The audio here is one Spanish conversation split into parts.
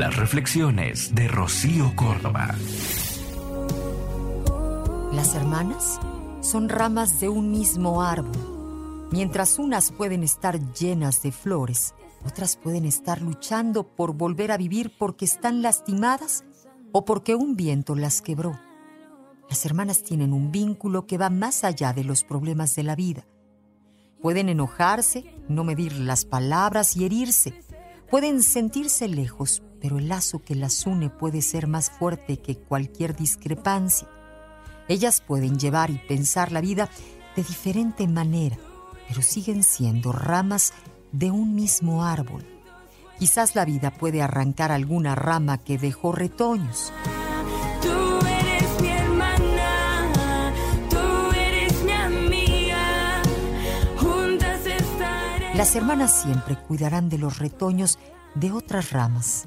Las reflexiones de Rocío Córdoba. Las hermanas son ramas de un mismo árbol. Mientras unas pueden estar llenas de flores, otras pueden estar luchando por volver a vivir porque están lastimadas o porque un viento las quebró. Las hermanas tienen un vínculo que va más allá de los problemas de la vida. Pueden enojarse, no medir las palabras y herirse. Pueden sentirse lejos, pero el lazo que las une puede ser más fuerte que cualquier discrepancia. Ellas pueden llevar y pensar la vida de diferente manera, pero siguen siendo ramas de un mismo árbol. Quizás la vida puede arrancar alguna rama que dejó retoños. Las hermanas siempre cuidarán de los retoños de otras ramas.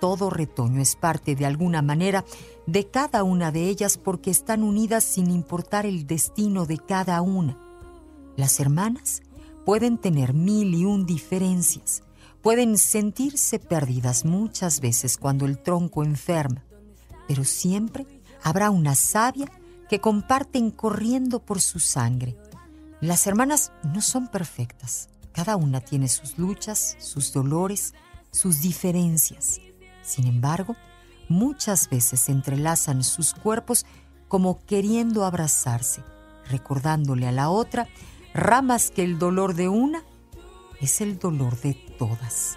Todo retoño es parte de alguna manera de cada una de ellas porque están unidas sin importar el destino de cada una. Las hermanas pueden tener mil y un diferencias, pueden sentirse perdidas muchas veces cuando el tronco enferma, pero siempre habrá una savia que comparten corriendo por su sangre. Las hermanas no son perfectas, cada una tiene sus luchas, sus dolores, sus diferencias. Sin embargo, muchas veces se entrelazan sus cuerpos como queriendo abrazarse, recordándole a la otra ramas que el dolor de una es el dolor de todas.